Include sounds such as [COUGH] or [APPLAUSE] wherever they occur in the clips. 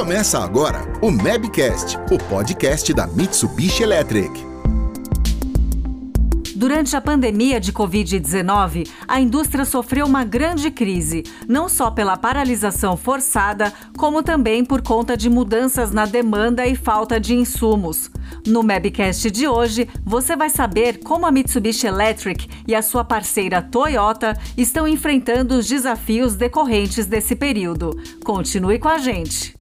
Começa agora o Mabcast, o podcast da Mitsubishi Electric. Durante a pandemia de Covid-19, a indústria sofreu uma grande crise, não só pela paralisação forçada, como também por conta de mudanças na demanda e falta de insumos. No Mabcast de hoje, você vai saber como a Mitsubishi Electric e a sua parceira Toyota estão enfrentando os desafios decorrentes desse período. Continue com a gente.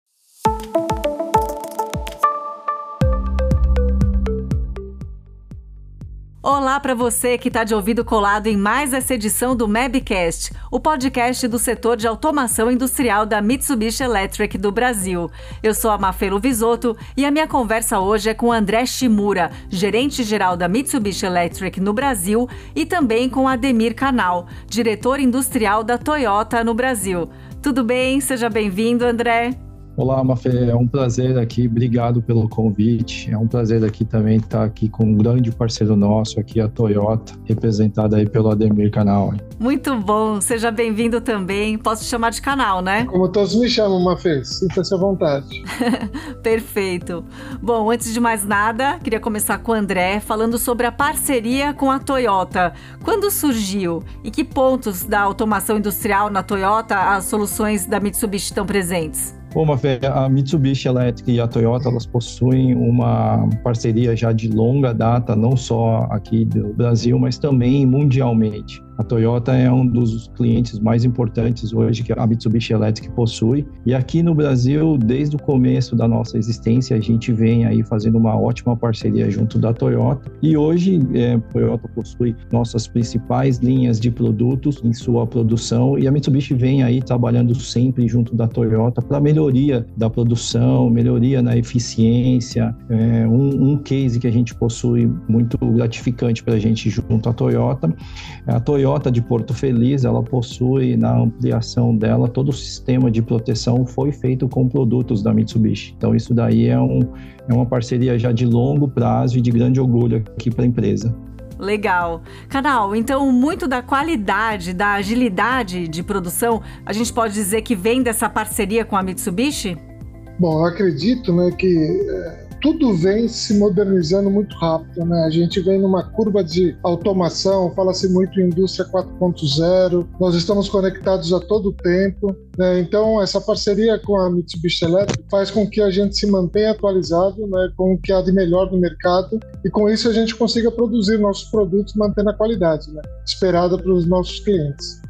Olá para você que está de ouvido colado em mais essa edição do Mabcast, o podcast do setor de automação industrial da Mitsubishi Electric do Brasil. Eu sou a Mafelo Visoto e a minha conversa hoje é com André Shimura, gerente-geral da Mitsubishi Electric no Brasil, e também com Ademir Canal, diretor industrial da Toyota no Brasil. Tudo bem? Seja bem-vindo, André. Olá, Mafê, é um prazer aqui, obrigado pelo convite. É um prazer aqui também estar aqui com um grande parceiro nosso aqui, a Toyota, representada aí pelo Ademir Canal. Muito bom, seja bem-vindo também. Posso te chamar de canal, né? Como todos me chamam, Mafê, sinta-se à vontade. [LAUGHS] Perfeito. Bom, antes de mais nada, queria começar com o André, falando sobre a parceria com a Toyota. Quando surgiu e que pontos da automação industrial na Toyota as soluções da Mitsubishi estão presentes? Bom, Mafé, a Mitsubishi Electric e a Toyota elas possuem uma parceria já de longa data, não só aqui do Brasil, mas também mundialmente. A Toyota é um dos clientes mais importantes hoje que a Mitsubishi Electric possui. E aqui no Brasil, desde o começo da nossa existência, a gente vem aí fazendo uma ótima parceria junto da Toyota. E hoje, é, a Toyota possui nossas principais linhas de produtos em sua produção e a Mitsubishi vem aí trabalhando sempre junto da Toyota para melhoria da produção, melhoria na eficiência. É um, um case que a gente possui muito gratificante para a gente junto à Toyota. A Toyota de Porto Feliz, ela possui na ampliação dela todo o sistema de proteção foi feito com produtos da Mitsubishi. Então isso daí é, um, é uma parceria já de longo prazo e de grande orgulho aqui para a empresa. Legal. Canal, então muito da qualidade, da agilidade de produção, a gente pode dizer que vem dessa parceria com a Mitsubishi? Bom, eu acredito né, que é tudo vem se modernizando muito rápido, né? A gente vem numa curva de automação, fala-se muito em indústria 4.0, nós estamos conectados a todo tempo, né? Então, essa parceria com a Mitsubishi Electric faz com que a gente se mantenha atualizado, né? Com o que há de melhor no mercado e com isso a gente consiga produzir nossos produtos mantendo a qualidade, né? Esperada para os nossos clientes.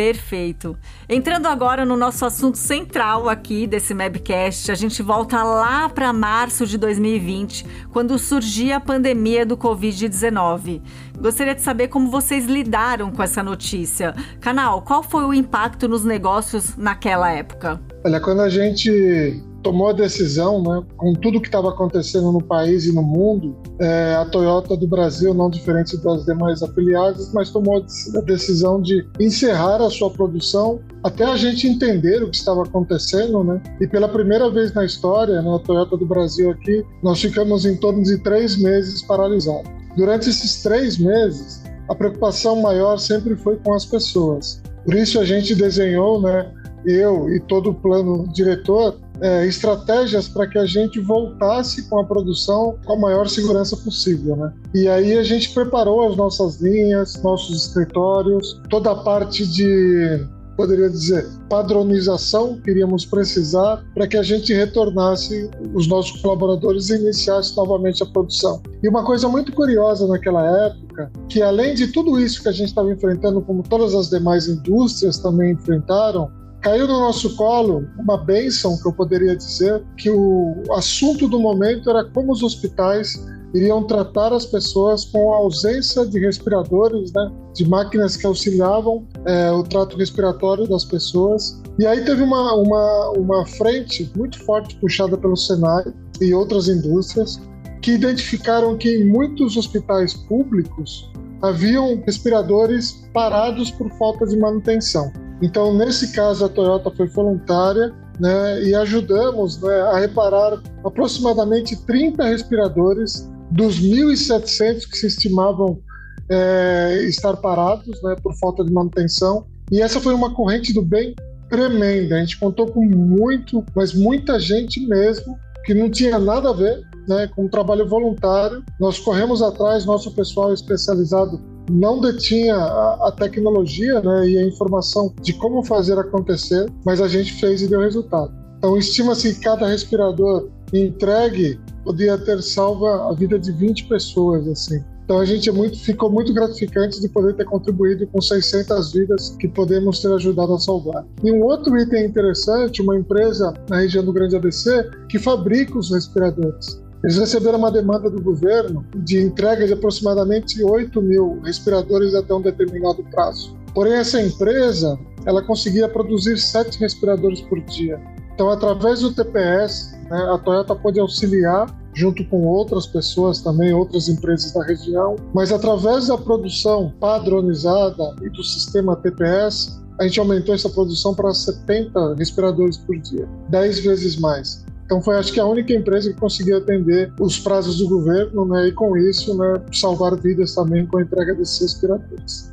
Perfeito. Entrando agora no nosso assunto central aqui desse Mabcast, a gente volta lá para março de 2020, quando surgia a pandemia do Covid-19. Gostaria de saber como vocês lidaram com essa notícia. Canal, qual foi o impacto nos negócios naquela época? Olha, quando a gente tomou a decisão, né, com tudo que estava acontecendo no país e no mundo, é, a Toyota do Brasil, não diferente das demais afiliadas, mas tomou a decisão de encerrar a sua produção até a gente entender o que estava acontecendo, né? E pela primeira vez na história, né, a Toyota do Brasil aqui, nós ficamos em torno de três meses paralisados. Durante esses três meses, a preocupação maior sempre foi com as pessoas. Por isso a gente desenhou, né, eu e todo o plano diretor, é, estratégias para que a gente voltasse com a produção com a maior segurança possível, né? E aí a gente preparou as nossas linhas, nossos escritórios, toda a parte de poderia dizer, padronização que iríamos precisar para que a gente retornasse os nossos colaboradores e iniciasse novamente a produção. E uma coisa muito curiosa naquela época, que além de tudo isso que a gente estava enfrentando, como todas as demais indústrias também enfrentaram, caiu no nosso colo uma bênção que eu poderia dizer que o assunto do momento era como os hospitais iriam tratar as pessoas com a ausência de respiradores, né, de máquinas que auxiliavam é, o trato respiratório das pessoas. E aí teve uma, uma, uma frente muito forte puxada pelo Senai e outras indústrias que identificaram que em muitos hospitais públicos haviam respiradores parados por falta de manutenção. Então, nesse caso, a Toyota foi voluntária né, e ajudamos né, a reparar aproximadamente 30 respiradores dos 1.700 que se estimavam é, estar parados né, por falta de manutenção. E essa foi uma corrente do bem tremenda. A gente contou com muito, mas muita gente mesmo que não tinha nada a ver né, com o trabalho voluntário. Nós corremos atrás, nosso pessoal especializado não detinha a, a tecnologia né, e a informação de como fazer acontecer, mas a gente fez e deu resultado. Então, estima-se que cada respirador entregue podia ter salva a vida de 20 pessoas, assim. Então a gente é muito, ficou muito gratificante de poder ter contribuído com 600 vidas que podemos ter ajudado a salvar. E um outro item interessante, uma empresa na região do Grande ABC que fabrica os respiradores. Eles receberam uma demanda do governo de entrega de aproximadamente 8 mil respiradores até um determinado prazo. Porém, essa empresa ela conseguia produzir sete respiradores por dia. Então, através do TPS, né, a Toyota pode auxiliar junto com outras pessoas também, outras empresas da região, mas através da produção padronizada e do sistema TPS, a gente aumentou essa produção para 70 respiradores por dia, 10 vezes mais. Então foi acho que a única empresa que conseguiu atender os prazos do governo, né, e com isso, né, salvar vidas também com a entrega desses respiradores.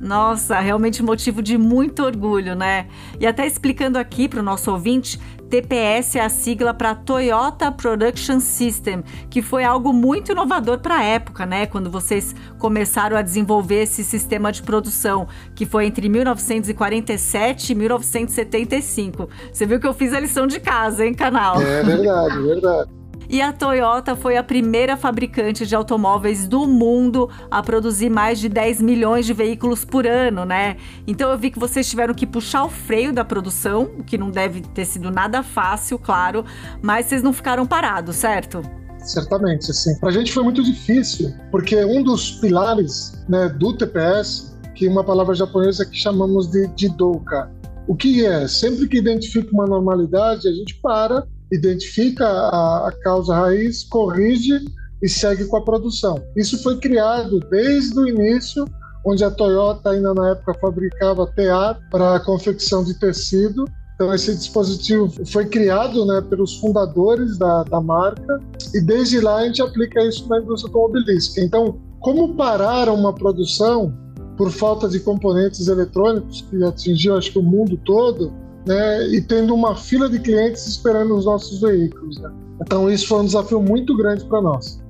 Nossa, realmente motivo de muito orgulho, né? E até explicando aqui para o nosso ouvinte, TPS é a sigla para Toyota Production System, que foi algo muito inovador para a época, né? Quando vocês começaram a desenvolver esse sistema de produção, que foi entre 1947 e 1975. Você viu que eu fiz a lição de casa, hein, canal? É verdade, verdade. E a Toyota foi a primeira fabricante de automóveis do mundo a produzir mais de 10 milhões de veículos por ano, né? Então eu vi que vocês tiveram que puxar o freio da produção, o que não deve ter sido nada fácil, claro, mas vocês não ficaram parados, certo? Certamente, assim. Para a gente foi muito difícil, porque um dos pilares né, do TPS, que é uma palavra japonesa que chamamos de Jidouka, o que é? Sempre que identifica uma normalidade, a gente para identifica a, a causa raiz, corrige e segue com a produção. Isso foi criado desde o início, onde a Toyota ainda na época fabricava tear para confecção de tecido. Então esse dispositivo foi criado né, pelos fundadores da, da marca e desde lá a gente aplica isso na indústria automobilística. Então, como parar uma produção por falta de componentes eletrônicos que atingiu acho que o mundo todo, né, e tendo uma fila de clientes esperando os nossos veículos. Né? Então, isso foi um desafio muito grande para nós.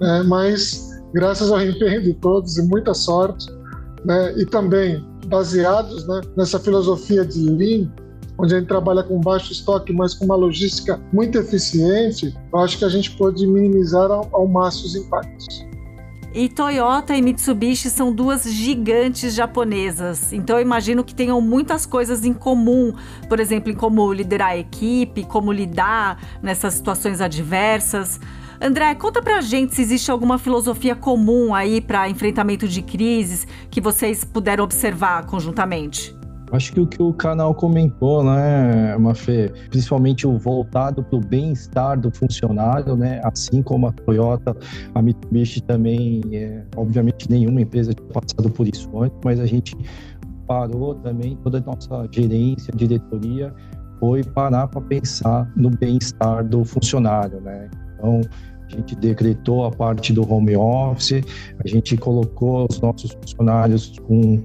Né? Mas, graças ao empenho de todos e muita sorte, né, e também baseados né, nessa filosofia de Lean, onde a gente trabalha com baixo estoque, mas com uma logística muito eficiente, eu acho que a gente pode minimizar ao, ao máximo os impactos. E Toyota e Mitsubishi são duas gigantes japonesas, então eu imagino que tenham muitas coisas em comum, por exemplo, em como liderar a equipe, como lidar nessas situações adversas. André, conta pra gente se existe alguma filosofia comum aí para enfrentamento de crises que vocês puderam observar conjuntamente. Acho que o que o canal comentou, né, Mafê, principalmente o voltado para o bem-estar do funcionário, né, assim como a Toyota, a Mitsubishi também, é, obviamente nenhuma empresa tinha passado por isso antes, mas a gente parou também, toda a nossa gerência, diretoria, foi parar para pensar no bem-estar do funcionário, né? Então, a gente decretou a parte do home office, a gente colocou os nossos funcionários com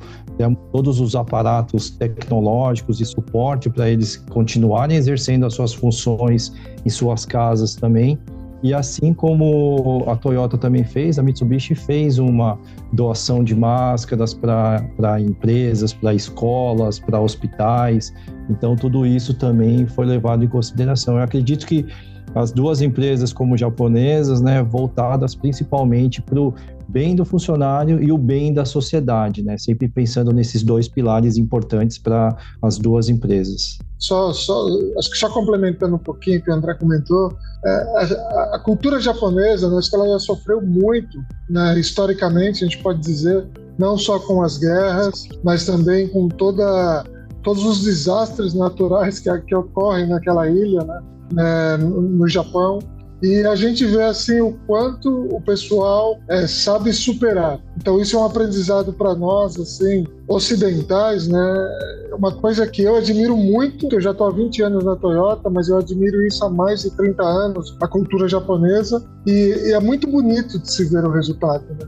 todos os aparatos tecnológicos e suporte para eles continuarem exercendo as suas funções em suas casas também. E assim como a Toyota também fez, a Mitsubishi fez uma doação de máscaras para empresas, para escolas, para hospitais. Então, tudo isso também foi levado em consideração. Eu acredito que as duas empresas como japonesas, né, voltadas principalmente para o bem do funcionário e o bem da sociedade, né, sempre pensando nesses dois pilares importantes para as duas empresas. Só, só, acho que só complementando um pouquinho que o André comentou, é, a, a, cultura japonesa, né, acho que ela já sofreu muito, né, historicamente, a gente pode dizer, não só com as guerras, mas também com toda todos os desastres naturais que, que ocorrem naquela ilha, né? né, no Japão. E a gente vê assim o quanto o pessoal é, sabe superar. Então isso é um aprendizado para nós assim ocidentais, né? Uma coisa que eu admiro muito. Eu já estou há 20 anos na Toyota, mas eu admiro isso há mais de 30 anos, a cultura japonesa. E, e é muito bonito de se ver o resultado. Né?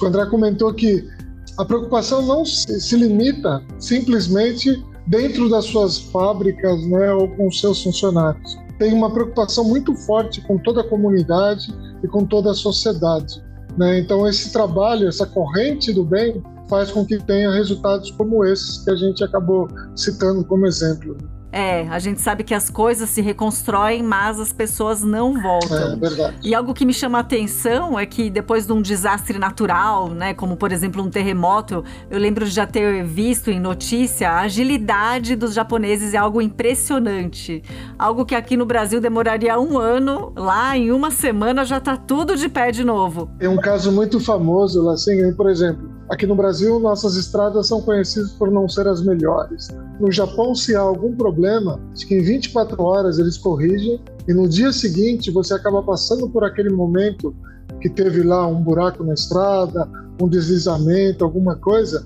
O André comentou que a preocupação não se, se limita simplesmente dentro das suas fábricas né, ou com seus funcionários. Tem uma preocupação muito forte com toda a comunidade e com toda a sociedade. Né? Então, esse trabalho, essa corrente do bem, faz com que tenha resultados como esses que a gente acabou citando como exemplo. É, a gente sabe que as coisas se reconstroem, mas as pessoas não voltam. É verdade. E algo que me chama a atenção é que depois de um desastre natural, né, como por exemplo um terremoto, eu lembro de já ter visto em notícia a agilidade dos japoneses é algo impressionante. Algo que aqui no Brasil demoraria um ano, lá em uma semana já está tudo de pé de novo. Tem um caso muito famoso, assim, por exemplo, Aqui no Brasil, nossas estradas são conhecidas por não ser as melhores. No Japão, se há algum problema, que em 24 horas eles corrigem e no dia seguinte você acaba passando por aquele momento que teve lá um buraco na estrada, um deslizamento, alguma coisa,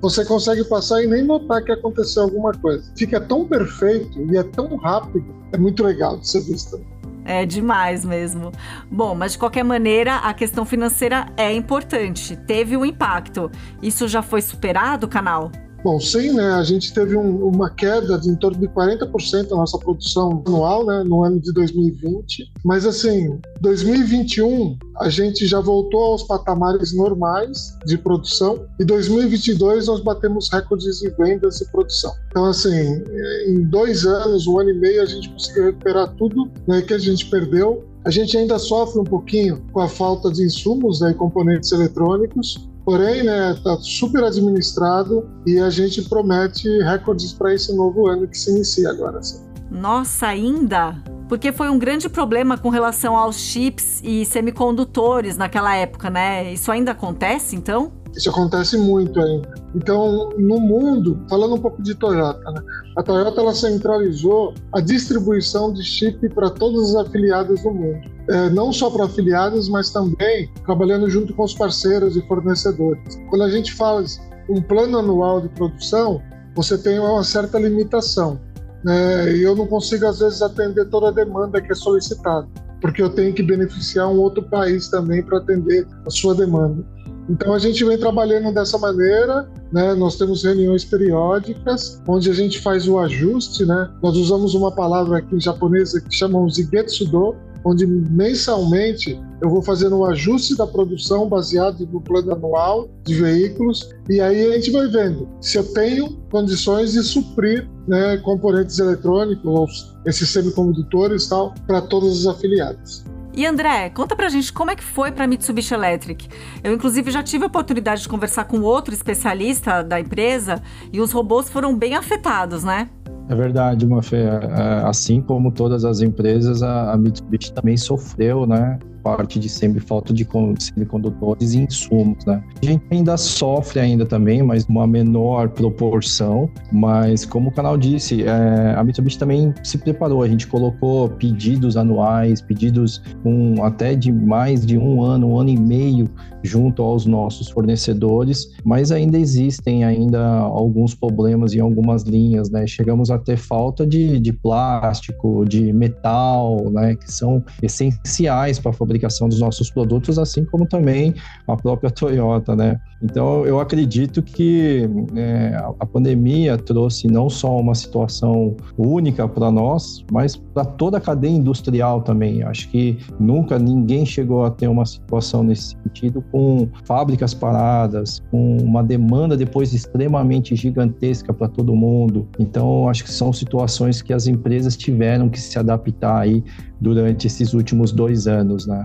você consegue passar e nem notar que aconteceu alguma coisa. Fica tão perfeito e é tão rápido, é muito legal de ser visto. É demais mesmo. Bom, mas de qualquer maneira, a questão financeira é importante. Teve um impacto. Isso já foi superado, canal? Bom, sim, né? A gente teve um, uma queda de em torno de 40% da nossa produção anual, né? No ano de 2020. Mas, assim, 2021 a gente já voltou aos patamares normais de produção e 2022 nós batemos recordes de vendas e produção. Então, assim, em dois anos, um ano e meio, a gente conseguiu recuperar tudo né, que a gente perdeu. A gente ainda sofre um pouquinho com a falta de insumos né, e componentes eletrônicos, Porém, né, tá super administrado e a gente promete recordes para esse novo ano que se inicia agora. Sim. Nossa, ainda? Porque foi um grande problema com relação aos chips e semicondutores naquela época, né? Isso ainda acontece, então? Isso acontece muito ainda. Então, no mundo, falando um pouco de Toyota, né? a Toyota ela centralizou a distribuição de chip para todas as afiliadas do mundo. É, não só para afiliadas, mas também trabalhando junto com os parceiros e fornecedores. Quando a gente fala um plano anual de produção, você tem uma certa limitação. Né? E eu não consigo, às vezes, atender toda a demanda que é solicitada, porque eu tenho que beneficiar um outro país também para atender a sua demanda. Então a gente vem trabalhando dessa maneira, né? Nós temos reuniões periódicas onde a gente faz o ajuste, né? Nós usamos uma palavra aqui em japonês que chamamos de getsudo, onde mensalmente eu vou fazendo um ajuste da produção baseado no plano anual de veículos e aí a gente vai vendo se eu tenho condições de suprir né, componentes eletrônicos, esses semicondutores tal, para todas as afiliadas. E André, conta pra gente como é que foi pra Mitsubishi Electric. Eu, inclusive, já tive a oportunidade de conversar com outro especialista da empresa e os robôs foram bem afetados, né? É verdade, Mafé. É, assim como todas as empresas, a Mitsubishi também sofreu, né? Parte de sempre falta de semicondutores e insumos, né? A gente ainda sofre ainda também, mas uma menor proporção, mas como o canal disse, é, a Mitsubishi também se preparou, a gente colocou pedidos anuais, pedidos com até de mais de um ano, um ano e meio junto aos nossos fornecedores, mas ainda existem ainda alguns problemas em algumas linhas, né? Chegamos a ter falta de, de plástico, de metal, né? Que são essenciais para a fabricação dos nossos produtos, assim como também a própria Toyota, né? Então, eu acredito que é, a pandemia trouxe não só uma situação única para nós, mas para toda a cadeia industrial também. Acho que nunca ninguém chegou a ter uma situação nesse sentido com fábricas paradas, com uma demanda depois extremamente gigantesca para todo mundo. Então, acho que são situações que as empresas tiveram que se adaptar aí durante esses últimos dois anos, né?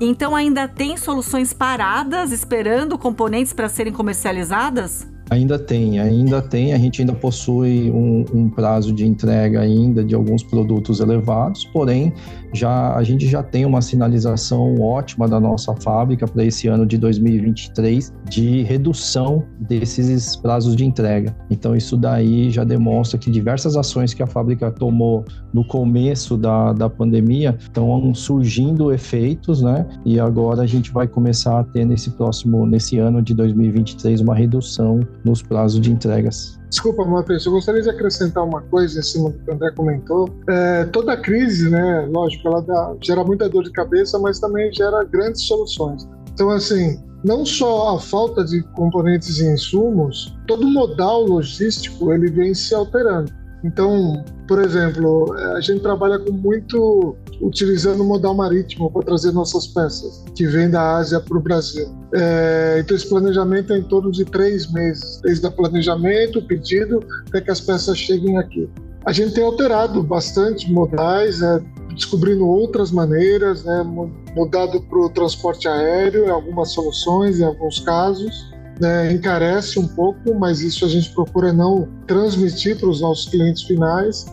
Então ainda tem soluções paradas esperando componentes para serem comercializadas? Ainda tem, ainda tem. A gente ainda possui um, um, prazo de entrega ainda de alguns produtos elevados, porém já a gente já tem uma sinalização ótima da nossa fábrica para esse ano de 2023 de redução desses prazos de entrega. Então isso daí já demonstra que diversas ações que a fábrica tomou no começo da, da pandemia estão surgindo efeitos, né? E agora a gente vai começar a ter nesse próximo, nesse ano de 2023 uma redução nos prazos de entregas. Desculpa, Matheus, eu gostaria de acrescentar uma coisa em cima do que o André comentou. É, toda crise, né, lógico, ela dá, gera muita dor de cabeça, mas também gera grandes soluções. Então, assim, não só a falta de componentes e insumos, todo o modal logístico ele vem se alterando. Então, por exemplo, a gente trabalha com muito utilizando o modal marítimo para trazer nossas peças, que vem da Ásia para o Brasil. É, então, esse planejamento é em torno de três meses, desde o planejamento, o pedido, até que as peças cheguem aqui. A gente tem alterado bastante modais, é, descobrindo outras maneiras, né, mudado para o transporte aéreo, algumas soluções, em alguns casos. Né, encarece um pouco, mas isso a gente procura não transmitir para os nossos clientes finais,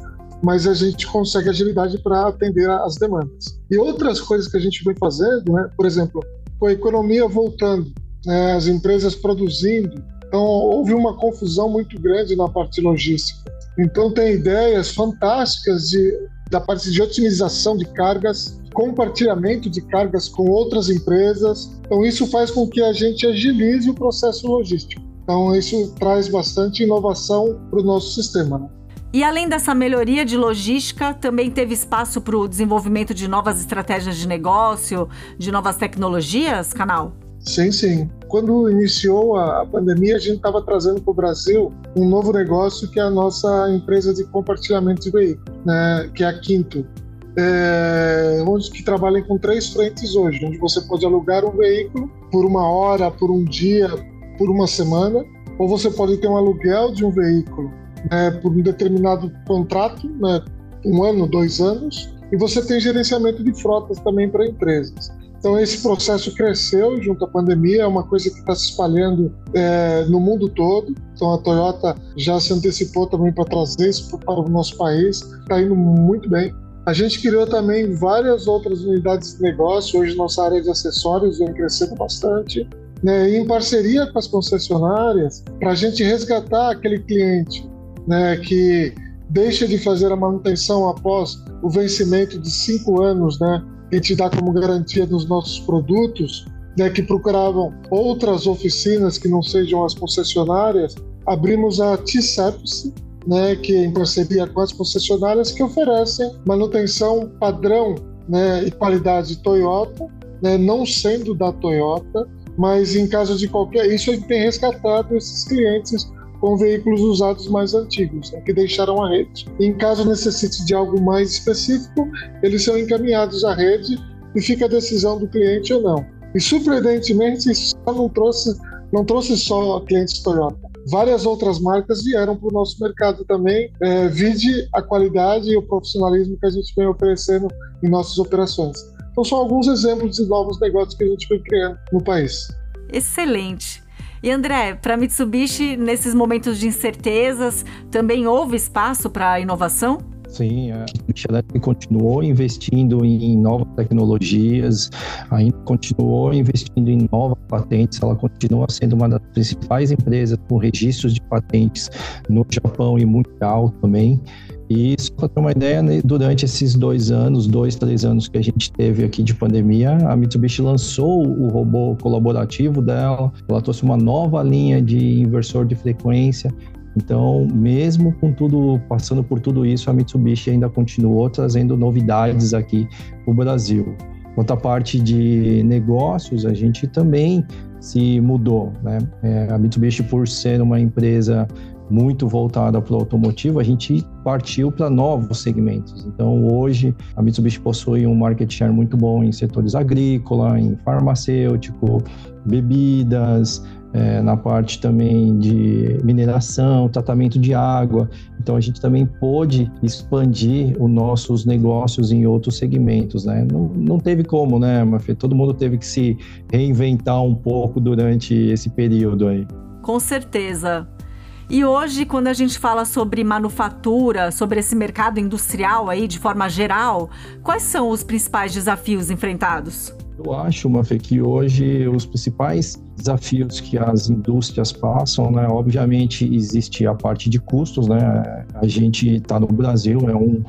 mas a gente consegue agilidade para atender as demandas. E outras coisas que a gente vem fazendo, né, por exemplo, com a economia voltando, né, as empresas produzindo, então houve uma confusão muito grande na parte logística. Então tem ideias fantásticas de, da parte de otimização de cargas, compartilhamento de cargas com outras empresas. Então isso faz com que a gente agilize o processo logístico. Então isso traz bastante inovação para o nosso sistema. Né? E além dessa melhoria de logística, também teve espaço para o desenvolvimento de novas estratégias de negócio, de novas tecnologias, Canal? Sim, sim. Quando iniciou a pandemia, a gente estava trazendo para o Brasil um novo negócio que é a nossa empresa de compartilhamento de veículos, né, que é a Quinto. É, onde que trabalha com três frentes hoje, onde você pode alugar um veículo por uma hora, por um dia, por uma semana, ou você pode ter um aluguel de um veículo né, por um determinado contrato, né, um ano, dois anos, e você tem gerenciamento de frotas também para empresas. Então esse processo cresceu junto à pandemia, é uma coisa que está se espalhando é, no mundo todo. Então a Toyota já se antecipou também para trazer isso para o nosso país, está indo muito bem. A gente criou também várias outras unidades de negócio. Hoje nossa área de acessórios vem crescendo bastante. Né, em parceria com as concessionárias, para a gente resgatar aquele cliente né, que deixa de fazer a manutenção após o vencimento de cinco anos, né, que te dá como garantia dos nossos produtos, né, que procuravam outras oficinas que não sejam as concessionárias, abrimos a T-Service, né, que é em parceria com as concessionárias que oferecem manutenção padrão né, e qualidade Toyota, né, não sendo da Toyota, mas em caso de qualquer isso tem resgatado esses clientes com veículos usados mais antigos, né, que deixaram a rede. Em caso necessite de algo mais específico, eles são encaminhados à rede e fica a decisão do cliente ou não. E surpreendentemente, isso não trouxe, não trouxe só clientes Toyota. Várias outras marcas vieram para o nosso mercado também, é, vide a qualidade e o profissionalismo que a gente vem oferecendo em nossas operações. Então, são alguns exemplos de novos negócios que a gente vem criando no país. Excelente. E André, para Mitsubishi, nesses momentos de incertezas, também houve espaço para inovação? Sim, a Mitsubishi Electric continuou investindo em novas tecnologias, ainda continuou investindo em novas patentes, ela continua sendo uma das principais empresas com registros de patentes no Japão e mundial também. E só para ter uma ideia, né, durante esses dois anos, dois, três anos que a gente teve aqui de pandemia, a Mitsubishi lançou o robô colaborativo dela, ela trouxe uma nova linha de inversor de frequência. Então, mesmo com tudo, passando por tudo isso, a Mitsubishi ainda continuou trazendo novidades aqui para o Brasil. Quanto à parte de negócios, a gente também se mudou. Né? É, a Mitsubishi, por ser uma empresa muito voltada para o automotivo, a gente partiu para novos segmentos. Então, hoje, a Mitsubishi possui um market share muito bom em setores agrícola, em farmacêutico, bebidas, é, na parte também de mineração, tratamento de água. Então, a gente também pôde expandir os nossos negócios em outros segmentos, né? Não, não teve como, né, Mafê? Todo mundo teve que se reinventar um pouco durante esse período aí. Com certeza. E hoje, quando a gente fala sobre manufatura, sobre esse mercado industrial aí de forma geral, quais são os principais desafios enfrentados? Eu acho, Mafê, que hoje os principais desafios que as indústrias passam, né? Obviamente existe a parte de custos, né? A gente está no Brasil, é um,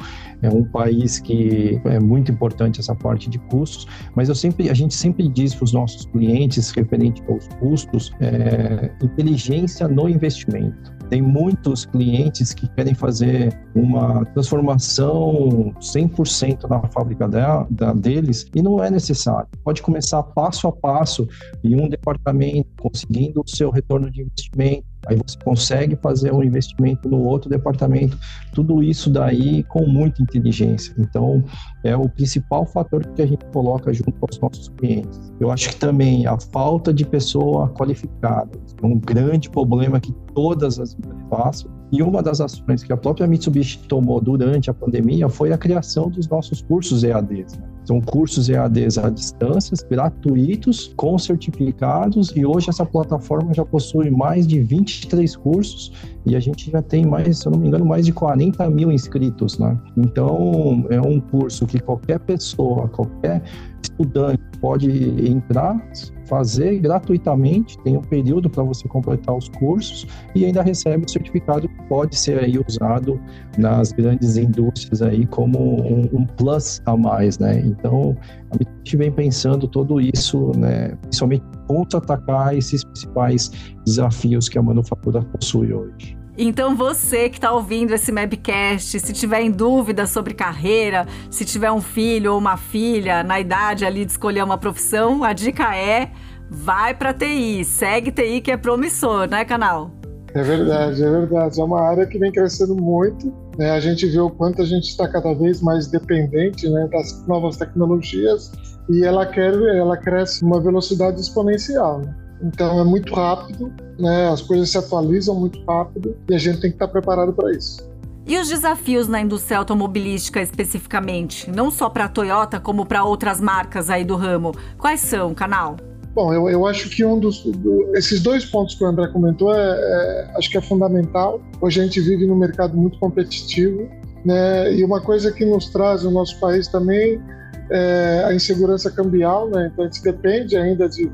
é um país que é muito importante essa parte de custos, mas eu sempre, a gente sempre diz para os nossos clientes referente aos custos, é, inteligência no investimento. Tem muitos clientes que querem fazer uma transformação 100% na fábrica da, deles e não é necessário. Pode começar passo a passo em um departamento, conseguindo o seu retorno de investimento, Aí você consegue fazer um investimento no outro departamento. Tudo isso daí com muita inteligência. Então, é o principal fator que a gente coloca junto aos nossos clientes. Eu acho que também a falta de pessoa qualificada é um grande problema que todas as empresas passam. E uma das ações que a própria Mitsubishi tomou durante a pandemia foi a criação dos nossos cursos EADs. Né? São cursos EADs à distância, gratuitos, com certificados, e hoje essa plataforma já possui mais de 23 cursos e a gente já tem mais, se eu não me engano, mais de 40 mil inscritos, né? Então, é um curso que qualquer pessoa, qualquer estudante pode entrar, fazer gratuitamente, tem um período para você completar os cursos e ainda recebe o certificado que pode ser aí usado nas grandes indústrias aí como um, um plus a mais, né? Então, a gente vem pensando todo isso, né, principalmente contra-atacar esses principais desafios que a manufatura possui hoje. Então você que está ouvindo esse Mabcast, se tiver em dúvida sobre carreira, se tiver um filho ou uma filha na idade ali de escolher uma profissão, a dica é vai para TI, segue TI que é promissor, né, canal? É verdade, é verdade. É uma área que vem crescendo muito. Né? A gente vê o quanto a gente está cada vez mais dependente né, das novas tecnologias e ela quer, ela cresce uma velocidade exponencial. Né? Então é muito rápido, né? As coisas se atualizam muito rápido e a gente tem que estar preparado para isso. E os desafios na indústria automobilística especificamente, não só para a Toyota como para outras marcas aí do ramo, quais são, canal? Bom, eu, eu acho que um dos do, esses dois pontos que o André comentou é, é, acho que é fundamental. Hoje a gente vive num mercado muito competitivo, né? E uma coisa que nos traz no nosso país também é a insegurança cambial, né? Então a gente depende ainda de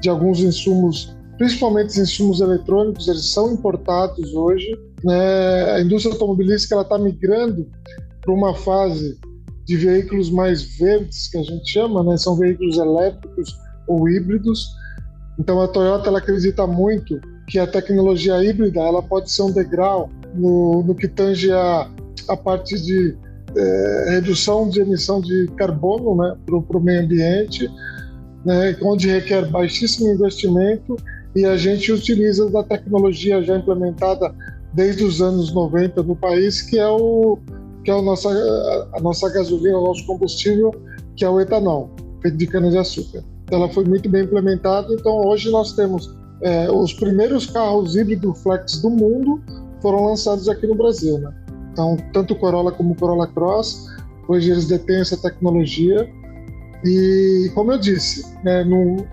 de alguns insumos, principalmente os insumos eletrônicos, eles são importados hoje. Né? A indústria automobilística está migrando para uma fase de veículos mais verdes, que a gente chama, né? são veículos elétricos ou híbridos. Então a Toyota ela acredita muito que a tecnologia híbrida ela pode ser um degrau no, no que tange a, a parte de é, redução de emissão de carbono né, para o meio ambiente, né, onde requer baixíssimo investimento e a gente utiliza da tecnologia já implementada desde os anos 90 no país, que é o que é a nossa a nossa gasolina, o nosso combustível, que é o etanol, feito de cana de açúcar. Ela foi muito bem implementada, então hoje nós temos é, os primeiros carros híbrido flex do mundo foram lançados aqui no Brasil, né? Então, tanto Corolla como Corolla Cross, hoje eles detêm essa tecnologia e, como eu disse, né, no,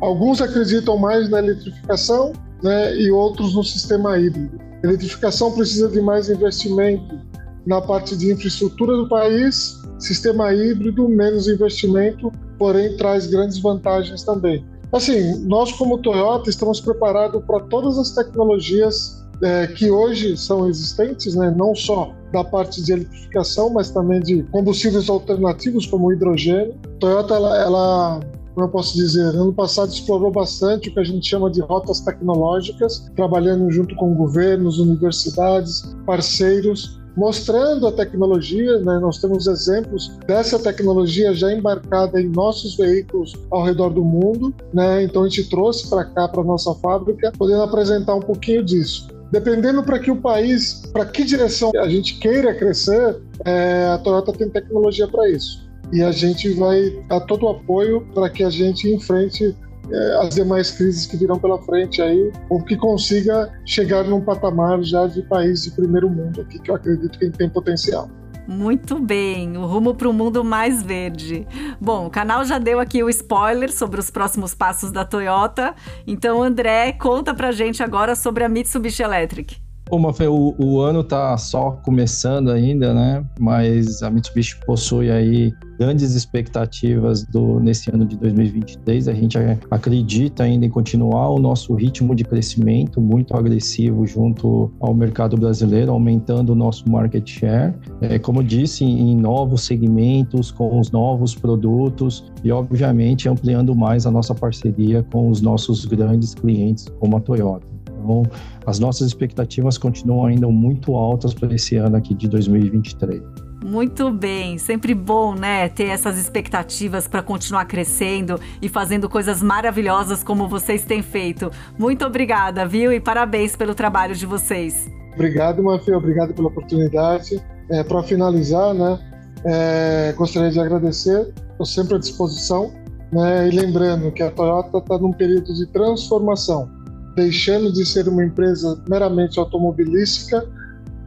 alguns acreditam mais na eletrificação né, e outros no sistema híbrido. A eletrificação precisa de mais investimento na parte de infraestrutura do país, sistema híbrido, menos investimento, porém traz grandes vantagens também. Assim, nós como Toyota estamos preparados para todas as tecnologias é, que hoje são existentes, né, não só da parte de eletrificação, mas também de combustíveis alternativos como o hidrogênio. Toyota, ela, ela como eu posso dizer, ano passado explorou bastante o que a gente chama de rotas tecnológicas, trabalhando junto com governos, universidades, parceiros, mostrando a tecnologia. Né? Nós temos exemplos dessa tecnologia já embarcada em nossos veículos ao redor do mundo. Né? Então a gente trouxe para cá, para nossa fábrica, podendo apresentar um pouquinho disso. Dependendo para que o país, para que direção a gente queira crescer, é, a Toyota tem tecnologia para isso. E a gente vai dar todo o apoio para que a gente enfrente é, as demais crises que virão pela frente aí, ou que consiga chegar num patamar já de país de primeiro mundo aqui, que eu acredito que tem potencial. Muito bem, o rumo para um mundo mais verde. Bom, o canal já deu aqui o spoiler sobre os próximos passos da Toyota. Então, André, conta pra gente agora sobre a Mitsubishi Electric. Bom, Mafê, o, o ano está só começando ainda, né? Mas a Mitsubishi possui aí grandes expectativas do, nesse ano de 2023. A gente acredita ainda em continuar o nosso ritmo de crescimento muito agressivo junto ao mercado brasileiro, aumentando o nosso market share. É, como disse, em novos segmentos, com os novos produtos e, obviamente, ampliando mais a nossa parceria com os nossos grandes clientes, como a Toyota. Então, as nossas expectativas continuam ainda muito altas para esse ano aqui de 2023. Muito bem, sempre bom, né, ter essas expectativas para continuar crescendo e fazendo coisas maravilhosas como vocês têm feito. Muito obrigada, viu? E parabéns pelo trabalho de vocês. Obrigado, Mafia, obrigado pela oportunidade. É, para finalizar, né, é, gostaria de agradecer, estou sempre à disposição, né, e lembrando que a Toyota está num período de transformação, deixando de ser uma empresa meramente automobilística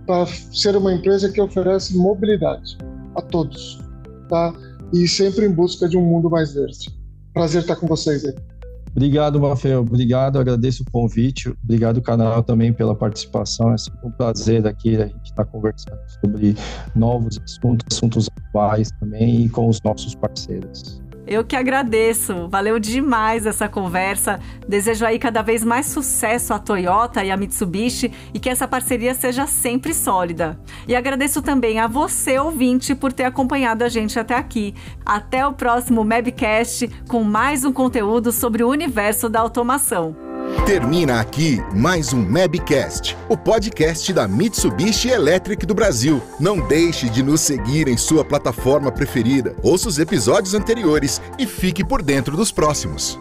para ser uma empresa que oferece mobilidade a todos, tá? E sempre em busca de um mundo mais verde. Prazer estar com vocês aí. Obrigado, Rafael. Obrigado, agradeço o convite. Obrigado, canal, também pela participação. É sempre um prazer aqui a gente estar conversando sobre novos assuntos, assuntos atuais também e com os nossos parceiros. Eu que agradeço. Valeu demais essa conversa. Desejo aí cada vez mais sucesso à Toyota e à Mitsubishi e que essa parceria seja sempre sólida. E agradeço também a você, ouvinte, por ter acompanhado a gente até aqui. Até o próximo Mabcast com mais um conteúdo sobre o universo da automação. Termina aqui mais um Mabcast, o podcast da Mitsubishi Electric do Brasil. Não deixe de nos seguir em sua plataforma preferida. Ouça os episódios anteriores e fique por dentro dos próximos.